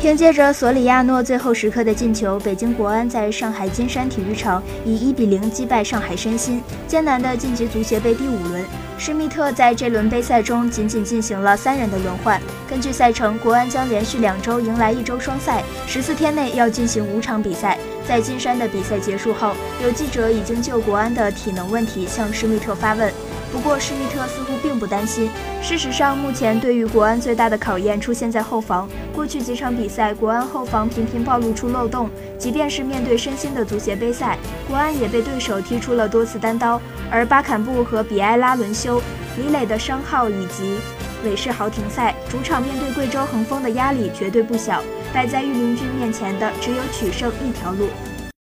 凭借着索里亚诺最后时刻的进球，北京国安在上海金山体育场以一比零击败上海申鑫，艰难的晋级足协杯第五轮。施密特在这轮杯赛中仅仅进行了三人的轮换。根据赛程，国安将连续两周迎来一周双赛，十四天内要进行五场比赛。在金山的比赛结束后，有记者已经就国安的体能问题向施密特发问。不过，施密特似乎并不担心。事实上，目前对于国安最大的考验出现在后防。过去几场比赛，国安后防频频暴露出漏洞。即便是面对身心的足协杯赛，国安也被对手踢出了多次单刀。而巴坎布和比埃拉轮休，李磊的伤号以及韦世豪停赛，主场面对贵州恒丰的压力绝对不小。摆在御林军面前的只有取胜一条路。